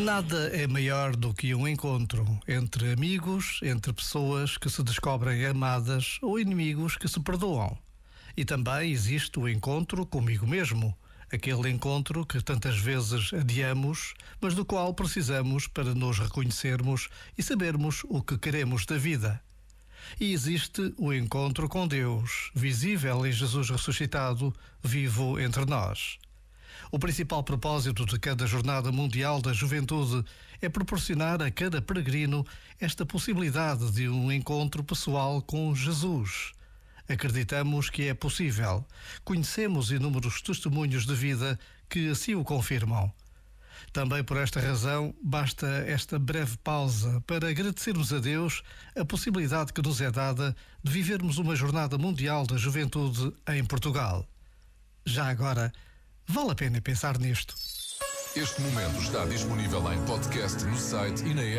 Nada é maior do que um encontro entre amigos, entre pessoas que se descobrem amadas ou inimigos que se perdoam. E também existe o encontro comigo mesmo, aquele encontro que tantas vezes adiamos, mas do qual precisamos para nos reconhecermos e sabermos o que queremos da vida. E existe o encontro com Deus, visível em Jesus ressuscitado, vivo entre nós. O principal propósito de cada Jornada Mundial da Juventude é proporcionar a cada peregrino esta possibilidade de um encontro pessoal com Jesus. Acreditamos que é possível. Conhecemos inúmeros testemunhos de vida que assim o confirmam. Também por esta razão, basta esta breve pausa para agradecermos a Deus a possibilidade que nos é dada de vivermos uma Jornada Mundial da Juventude em Portugal. Já agora, Vale a pena pensar nisto. Este momento está disponível em podcast no site e na app.